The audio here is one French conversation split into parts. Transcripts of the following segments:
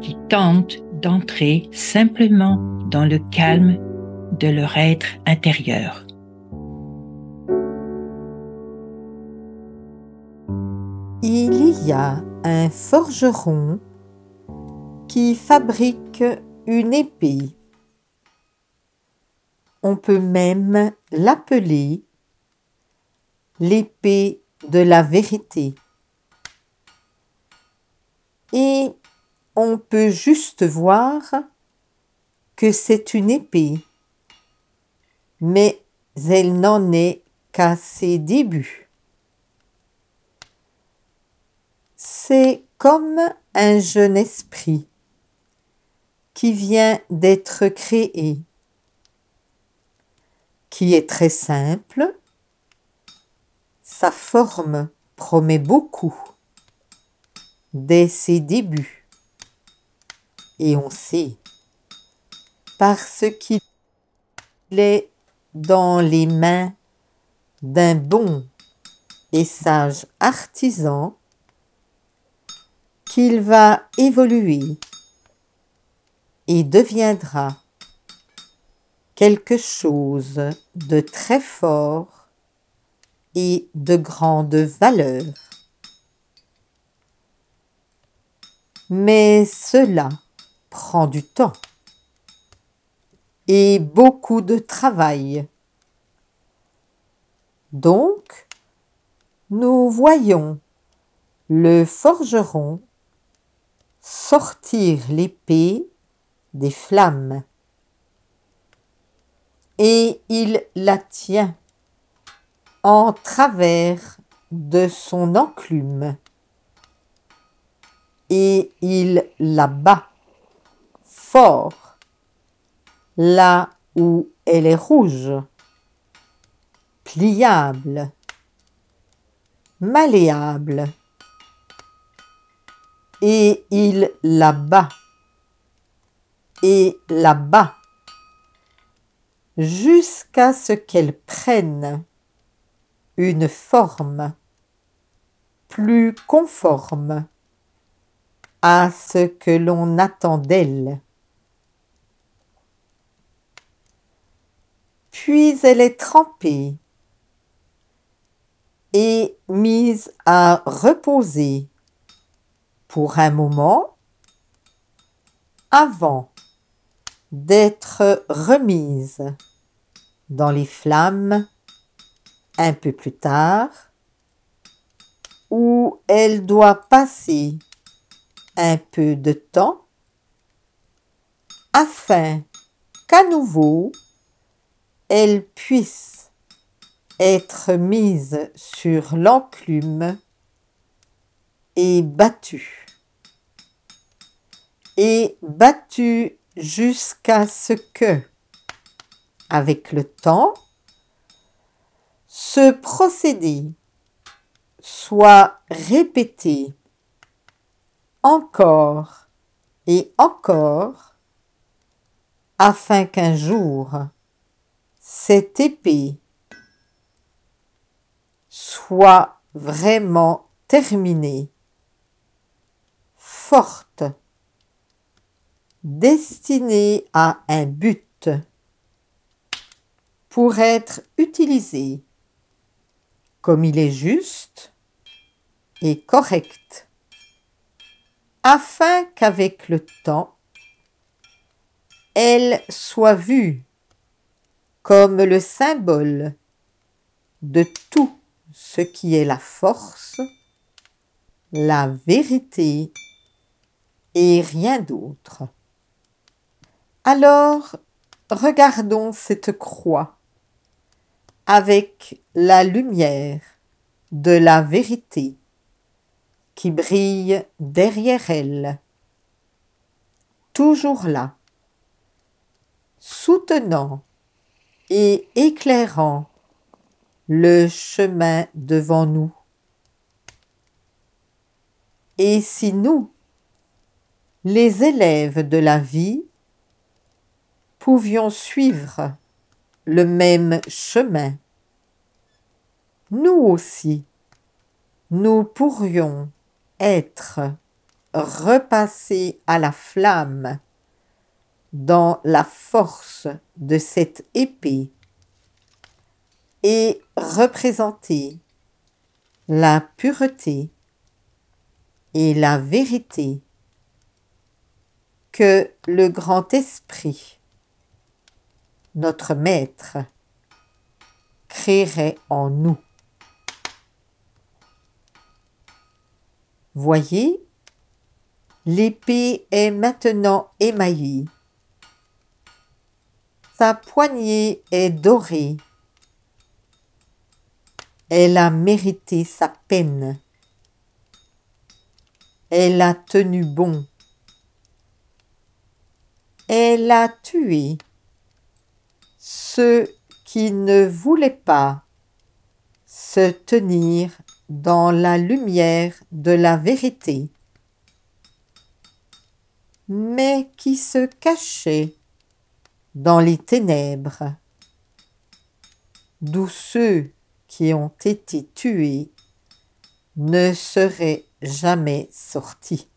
qui tentent d'entrer simplement dans le calme de leur être intérieur. Il y a un forgeron qui fabrique une épée. On peut même l'appeler l'épée de la vérité. Et on peut juste voir que c'est une épée, mais elle n'en est qu'à ses débuts. C'est comme un jeune esprit qui vient d'être créé, qui est très simple, sa forme promet beaucoup dès ses débuts, et on sait, parce qu'il est dans les mains d'un bon et sage artisan, qu'il va évoluer et deviendra quelque chose de très fort et de grande valeur. Mais cela prend du temps et beaucoup de travail. Donc, nous voyons le forgeron sortir l'épée des flammes. Et il la tient en travers de son enclume. Et il la bat fort. Là où elle est rouge, pliable, malléable. Et il la bat, et la bat, jusqu'à ce qu'elle prenne une forme plus conforme à ce que l'on attend d'elle. Puis elle est trempée et mise à reposer pour un moment avant d'être remise dans les flammes un peu plus tard, où elle doit passer un peu de temps afin qu'à nouveau elle puisse être mise sur l'enclume et battue. Et battu jusqu'à ce que, avec le temps, ce procédé soit répété encore et encore afin qu'un jour cette épée soit vraiment terminée, forte, destiné à un but. Pour être utilisé comme il est juste et correct, afin qu'avec le temps, elle soit vue comme le symbole de tout ce qui est la force, la vérité et rien d'autre. Alors, regardons cette croix avec la lumière de la vérité qui brille derrière elle toujours là, soutenant et éclairant le chemin devant nous. Et si nous, les élèves de la vie, pouvions suivre le même chemin, nous aussi, nous pourrions être repassés à la flamme dans la force de cette épée et représenter la pureté et la vérité que le grand esprit, notre maître, créerait en nous. Voyez, l'épée est maintenant émaillée. Sa poignée est dorée. Elle a mérité sa peine. Elle a tenu bon. Elle a tué ceux qui ne voulaient pas se tenir dans la lumière de la vérité, mais qui se cachaient dans les ténèbres, d'où ceux qui ont été tués ne seraient jamais sortis.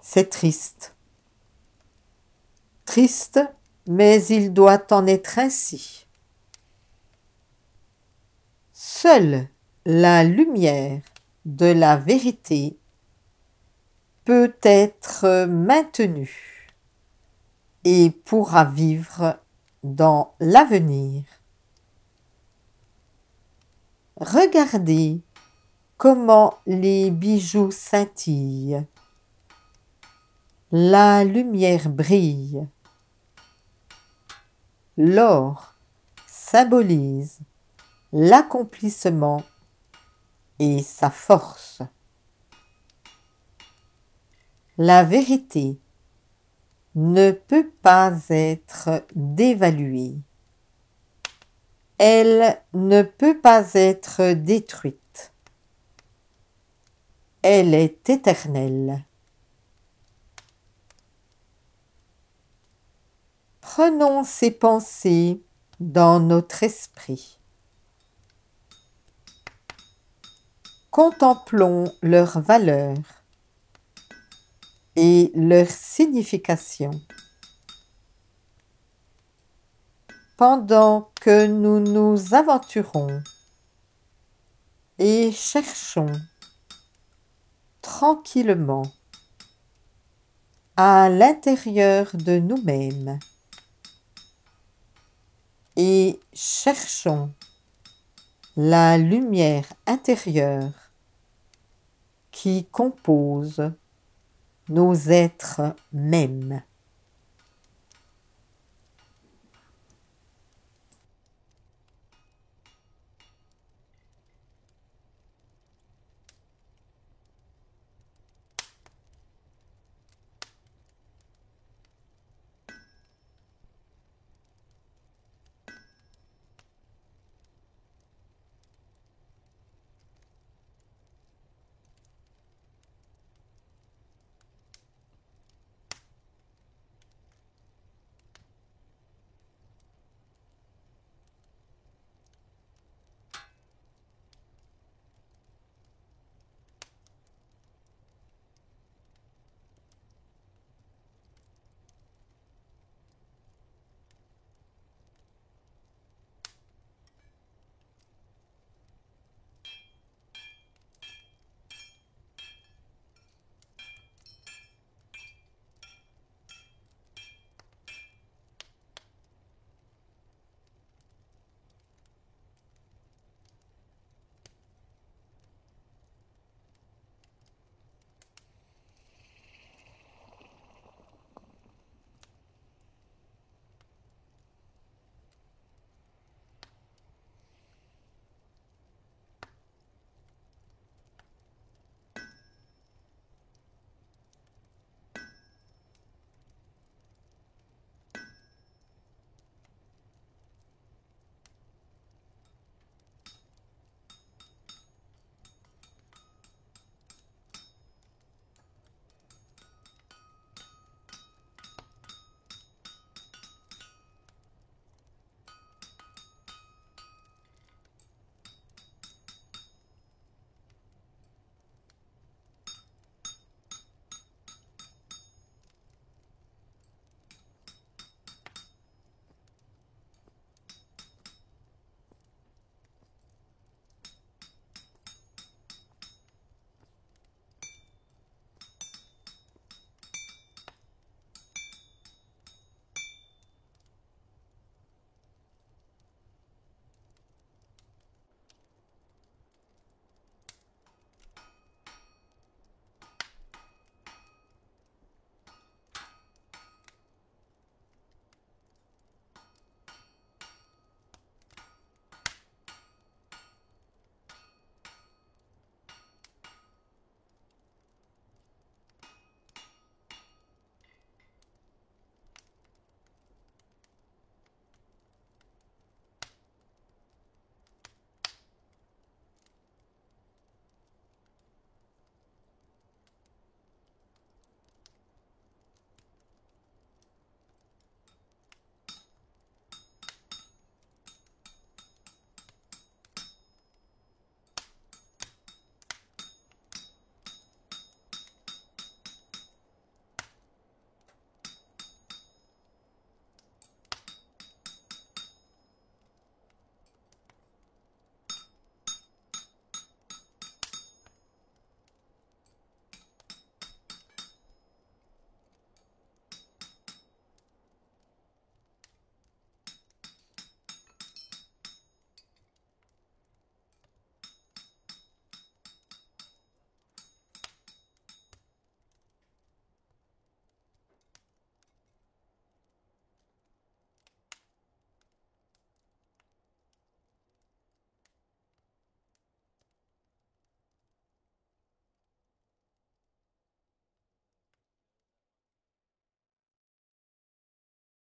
C'est triste. Triste, mais il doit en être ainsi. Seule la lumière de la vérité peut être maintenue et pourra vivre dans l'avenir. Regardez comment les bijoux scintillent. La lumière brille. L'or symbolise l'accomplissement et sa force. La vérité ne peut pas être dévaluée. Elle ne peut pas être détruite. Elle est éternelle. Prenons ces pensées dans notre esprit. Contemplons leur valeur et leur signification. Pendant que nous nous aventurons et cherchons tranquillement à l'intérieur de nous-mêmes et cherchons la lumière intérieure qui compose nos êtres mêmes.